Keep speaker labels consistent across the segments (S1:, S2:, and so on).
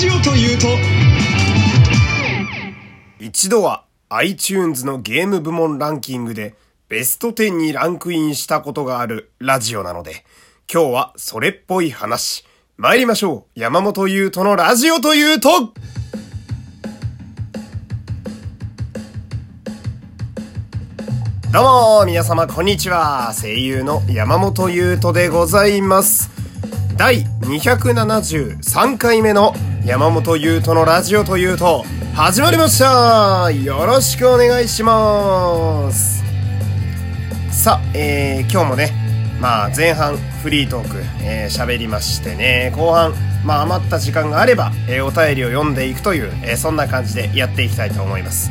S1: ジオというと
S2: 一度は iTunes のゲーム部門ランキングでベスト10にランクインしたことがあるラジオなので、今日はそれっぽい話。参りましょう。山本優斗のラジオというとどうも、皆様こんにちは。声優の山本優斗でございます。第273回目の山本優斗のラジオというと、始まりました。よろしくお願いします。さあ、えー、今日もね、まあ前半フリートーク、えー、喋りましてね、後半、まあ余った時間があれば、えー、お便りを読んでいくという、えー、そんな感じでやっていきたいと思います。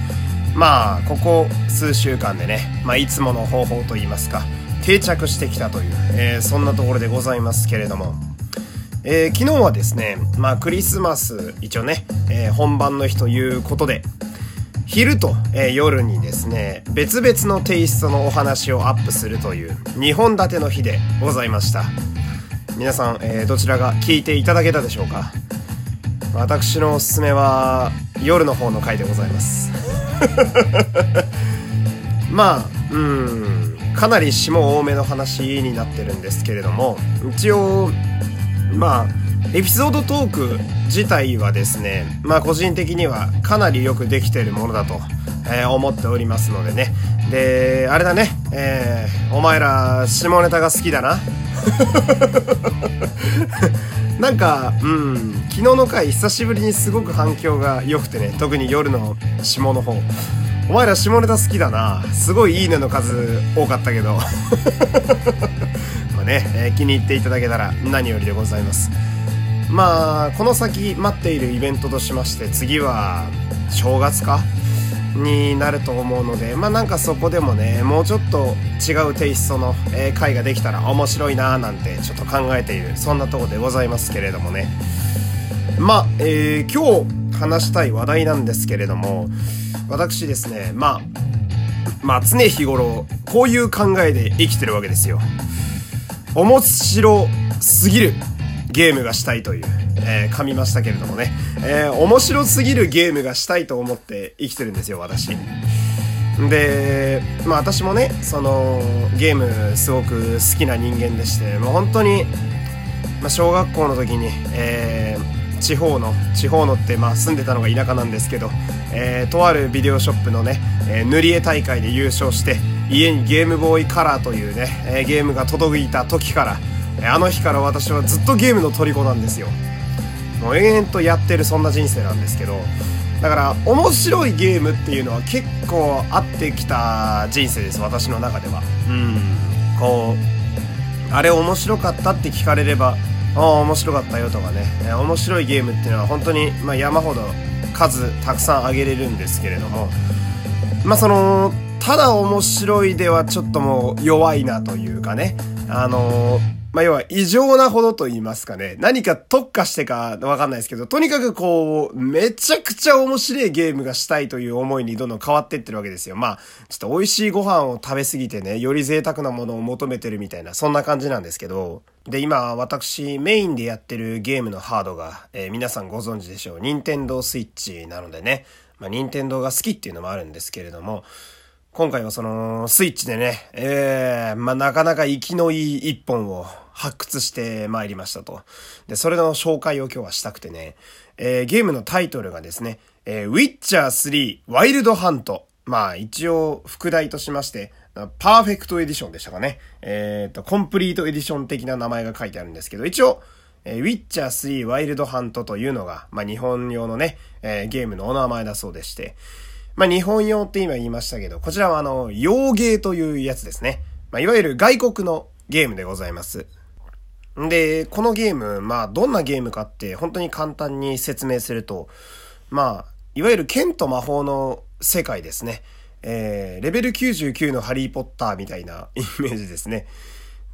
S2: まあ、ここ数週間でね、まあいつもの方法といいますか、定着してきたという、えー、そんなところでございますけれども、えー、昨日はですね、まあクリスマス、一応ね、えー、本番の日ということで、昼と、えー、夜にですね、別々のテイストのお話をアップするという2本立ての日でございました。皆さん、え、どちらが聞いていただけたでしょうか？私のおすすめは夜の方の回でございます。まあ、うん、かなり下多めの話になってるんですけれども、一応、まあ、エピソードトーク自体はですね、まあ個人的にはかなりよくできているものだと、えー、思っておりますのでね。で、あれだね、えー、お前ら下ネタが好きだな。なんか、うん、昨日の回久しぶりにすごく反響が良くてね、特に夜の下の方。お前ら下ネタ好きだな。すごいいいねの数多かったけど。ね、え、気に入っていただけたら何よりでございます。まあ、この先待っているイベントとしまして、次は正月か？になると思うので、まあなんかそこでもね、もうちょっと違うテイストの、えー、回ができたら面白いなーなんてちょっと考えている、そんなとこでございますけれどもね。まあ、えー、今日話したい話題なんですけれども、私ですね、まあ、まあ常日頃、こういう考えで生きてるわけですよ。面白すぎるゲームがしたいという、えー、噛みましたけれどもね、えー、面白すぎるゲームがしたいと思って生きてるんですよ、私。で、まあ私もね、その、ゲームすごく好きな人間でして、もう本当に、まあ小学校の時に、えー、地方の、地方のって、まあ住んでたのが田舎なんですけど、えー、とあるビデオショップのね、えー、塗り絵大会で優勝して、家にゲームボーイカラーというね、え、ゲームが届いた時から、あの日から私はずっとゲームの虜なんですよ。もう延々とやってるそんな人生なんですけど、だから面白いゲームっていうのは結構合ってきた人生です、私の中では。うん。こう、あれ面白かったって聞かれれば、ああ、面白かったよとかね、え面白いゲームっていうのは本当に、まあ、山ほど数たくさん挙げれるんですけれども、まあその、ただ面白いではちょっともう弱いなというかね、あのーまあ、要は異常なほどと言いますかね。何か特化してかわかんないですけど、とにかくこう、めちゃくちゃ面白いゲームがしたいという思いにどんどん変わっていってるわけですよ。まあ、ちょっと美味しいご飯を食べ過ぎてね、より贅沢なものを求めてるみたいな、そんな感じなんですけど。で、今、私、メインでやってるゲームのハードが、えー、皆さんご存知でしょう。任天堂スイッチなのでね。まあ、任天堂が好きっていうのもあるんですけれども、今回はその、スイッチでね、ええー、まあ、なかなか生きのいい一本を発掘して参りましたと。で、それの紹介を今日はしたくてね、えー、ゲームのタイトルがですね、えー、ウィッチャー3ワイルドハント。まあ、一応、副題としまして、パーフェクトエディションでしたかね。えっ、ー、と、コンプリートエディション的な名前が書いてあるんですけど、一応、えー、ウィッチャー3ワイルドハントというのが、まあ、日本用のね、えー、ゲームのお名前だそうでして、まあ、日本用って今言いましたけど、こちらはあの、洋ゲーというやつですね。まあ、いわゆる外国のゲームでございます。で、このゲーム、まあ、どんなゲームかって本当に簡単に説明すると、まあ、いわゆる剣と魔法の世界ですね。えー、レベル99のハリーポッターみたいなイメージですね。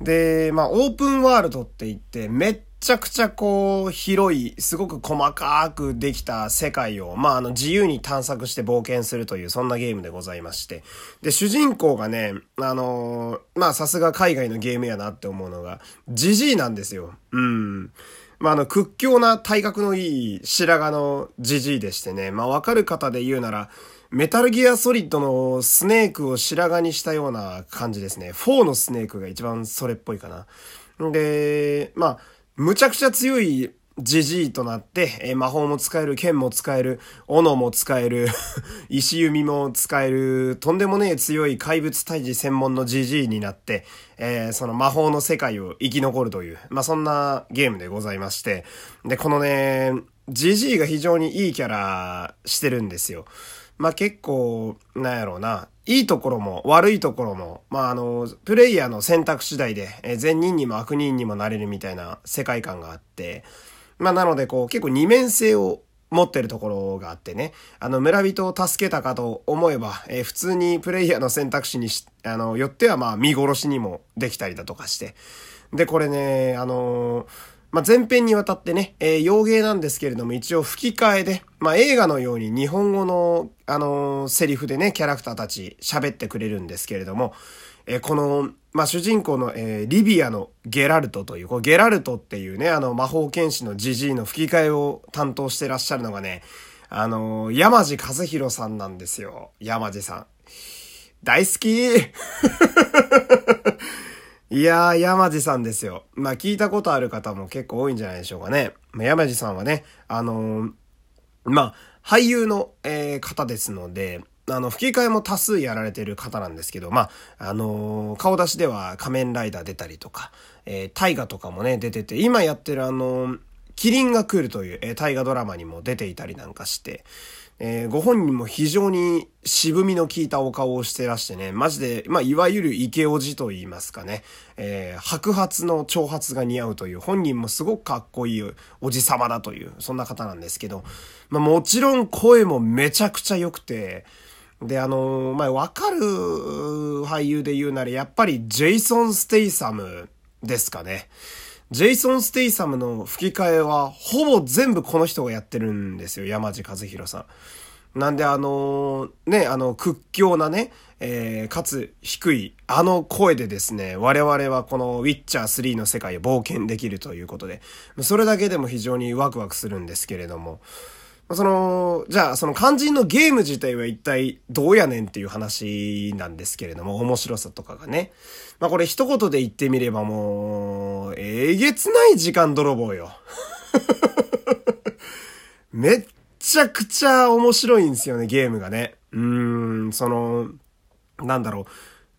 S2: で、まあ、オープンワールドって言って、めっちゃくちゃこう、広い、すごく細かくできた世界を、まあ、あの、自由に探索して冒険するという、そんなゲームでございまして。で、主人公がね、あのー、まあ、さすが海外のゲームやなって思うのが、ジジイなんですよ。うん。まあ、あの、屈強な体格のいい白髪のじじいでしてね。まあ、わかる方で言うなら、メタルギアソリッドのスネークを白髪にしたような感じですね。4のスネークが一番それっぽいかな。で、まあ、むちゃくちゃ強いじじいとなって、えー、魔法も使える、剣も使える、斧も使える、石弓も使える、とんでもねえ強い怪物退治専門のじじいになって、えー、その魔法の世界を生き残るという、まあ、そんなゲームでございまして、で、このね、じじいが非常にいいキャラしてるんですよ。まあ、結構、なんやろうな、いいところも悪いところも、まあ、あの、プレイヤーの選択次第で、え、善人にも悪人にもなれるみたいな世界観があって、まあなのでこう結構二面性を持ってるところがあってね、あの村人を助けたかと思えば、えー、普通にプレイヤーの選択肢にし、あの、よってはま見殺しにもできたりだとかして。で、これね、あのー、まあ、前編にわたってね、えー、洋芸なんですけれども、一応吹き替えで、まあ、映画のように日本語の、あのー、セリフでね、キャラクターたち喋ってくれるんですけれども、えー、この、まあ、主人公の、えー、リビアのゲラルトという、こゲラルトっていうね、あの、魔法剣士のジジイの吹き替えを担当してらっしゃるのがね、あのー、山地和弘さんなんですよ。山地さん。大好きいやー、山地さんですよ。まあ、聞いたことある方も結構多いんじゃないでしょうかね。まあ、山地さんはね、あのー、まあ、俳優の、えー、方ですので、あの、吹き替えも多数やられてる方なんですけど、まあ、あのー、顔出しでは仮面ライダー出たりとか、えー、大河とかもね、出てて、今やってるあのー、キリンが来るという、えー、大河ドラマにも出ていたりなんかして、えー、ご本人も非常に渋みの効いたお顔をしてらしてね、マジで、まあ、いわゆるイケオジと言いますかね、えー、白髪の長髪が似合うという、本人もすごくかっこいいおじさまだという、そんな方なんですけど、まあ、もちろん声もめちゃくちゃ良くて、で、あのー、まあ、わかる俳優で言うなら、やっぱりジェイソン・ステイサムですかね。ジェイソン・ステイサムの吹き替えは、ほぼ全部この人がやってるんですよ。山地和弘さん。なんであのー、ね、あの、屈強なね、えー、かつ低い、あの声でですね、我々はこのウィッチャー3の世界を冒険できるということで、それだけでも非常にワクワクするんですけれども、その、じゃあその肝心のゲーム自体は一体どうやねんっていう話なんですけれども、面白さとかがね。まあこれ一言で言ってみればもう、えげつない時間泥棒よ。めっちゃくちゃ面白いんですよね、ゲームがね。うーん、その、なんだろう。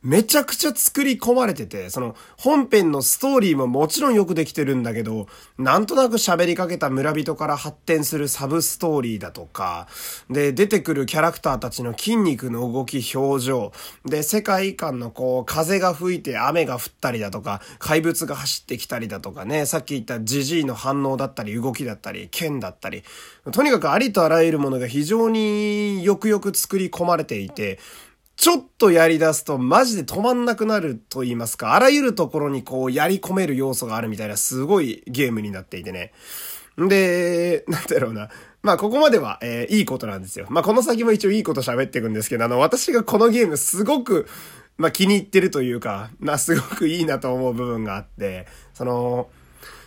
S2: めちゃくちゃ作り込まれてて、その本編のストーリーももちろんよくできてるんだけど、なんとなく喋りかけた村人から発展するサブストーリーだとか、で、出てくるキャラクターたちの筋肉の動き、表情、で、世界観のこう、風が吹いて雨が降ったりだとか、怪物が走ってきたりだとかね、さっき言ったジジイの反応だったり、動きだったり、剣だったり、とにかくありとあらゆるものが非常によくよく作り込まれていて、ちょっとやり出すとマジで止まんなくなると言いますか、あらゆるところにこうやり込める要素があるみたいなすごいゲームになっていてね。で、なんだろうな。まあここまでは、えー、いいことなんですよ。まあこの先も一応いいこと喋っていくんですけど、あの私がこのゲームすごく、まあ気に入ってるというか、まあすごくいいなと思う部分があって、その、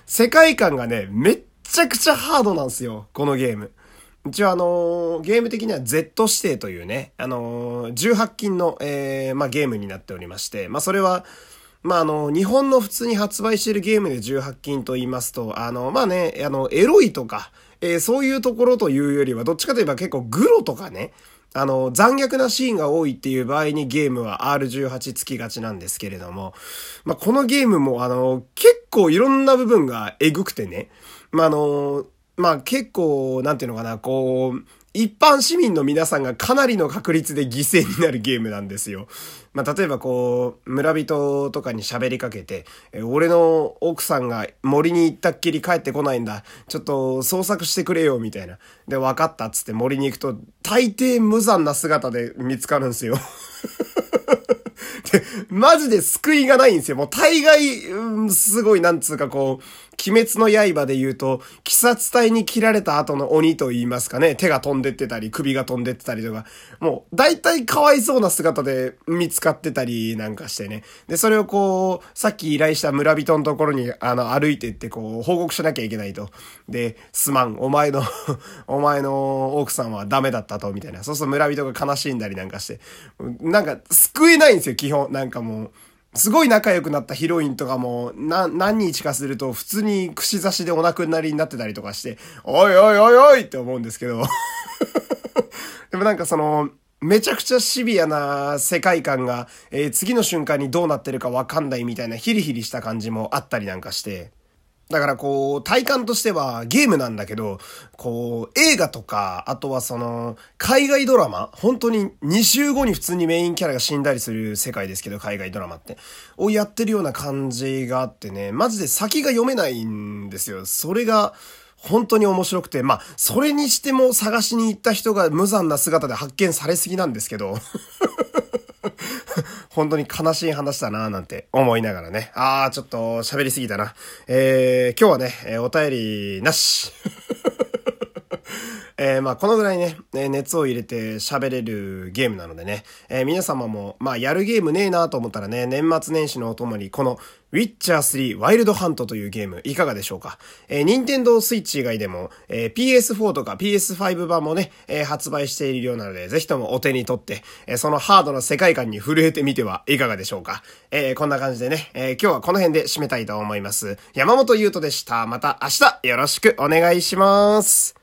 S2: 世界観がね、めっちゃくちゃハードなんですよ、このゲーム。一応あのー、ゲーム的には Z 指定というね、あのー、18金の、えー、まあ、ゲームになっておりまして、まあ、それは、まあ、あの、日本の普通に発売しているゲームで18金と言いますと、あの、まあね、あの、エロいとか、えー、そういうところというよりは、どっちかといえば結構グロとかね、あの、残虐なシーンが多いっていう場合にゲームは R18 つきがちなんですけれども、まあ、このゲームもあの、結構いろんな部分がエグくてね、まあ、あの、まあ結構、なんていうのかな、こう、一般市民の皆さんがかなりの確率で犠牲になるゲームなんですよ。まあ、例えばこう、村人とかに喋りかけて、え俺の奥さんが森に行ったっきり帰ってこないんだ。ちょっと捜索してくれよ、みたいな。で、分かったっつって森に行くと、大抵無残な姿で見つかるんですよ。で、マジで救いがないんですよ。もう大概、うん、すごいなんつうかこう、鬼滅の刃で言うと、鬼殺隊に切られた後の鬼と言いますかね、手が飛んでってたり、首が飛んでってたりとか、もう、大体かわいそうな姿で見つかってたりなんかしてね。で、それをこう、さっき依頼した村人のところに、あの、歩いてって、こう、報告しなきゃいけないと。で、すまん、お前の お前の奥さんはダメだったと、みたいな。そうすると村人が悲しんだりなんかして。なんか、救えないんですよ、基本。なんかもう。すごい仲良くなったヒロインとかも、な、何日かすると普通に串刺しでお亡くなりになってたりとかして、おいおいおいおいって思うんですけど。でもなんかその、めちゃくちゃシビアな世界観が、えー、次の瞬間にどうなってるかわかんないみたいなヒリヒリした感じもあったりなんかして。だからこう、体感としてはゲームなんだけど、こう、映画とか、あとはその、海外ドラマ本当に2週後に普通にメインキャラが死んだりする世界ですけど、海外ドラマって。をやってるような感じがあってね、マジで先が読めないんですよ。それが、本当に面白くて、まあ、それにしても探しに行った人が無残な姿で発見されすぎなんですけど。本当に悲しい話だななんて思いながらね。あー、ちょっと喋りすぎたな。えー、今日はね、お便りなし。えー、まあ、このぐらいね、熱を入れて喋れるゲームなのでね、えー、皆様も、まあ、やるゲームねえなと思ったらね、年末年始のお供に、この、ウィッチャー3ワイルドハントというゲームいかがでしょうか？えー、任天堂スイッチ以外でも、えー、PS4 とか PS5 版もね、えー、発売しているようなので、ぜひともお手に取って、えー、そのハードな世界観に震えてみてはいかがでしょうか？えー、こんな感じでね、えー、今日はこの辺で締めたいと思います。山本優斗でした。また明日よろしくお願いします。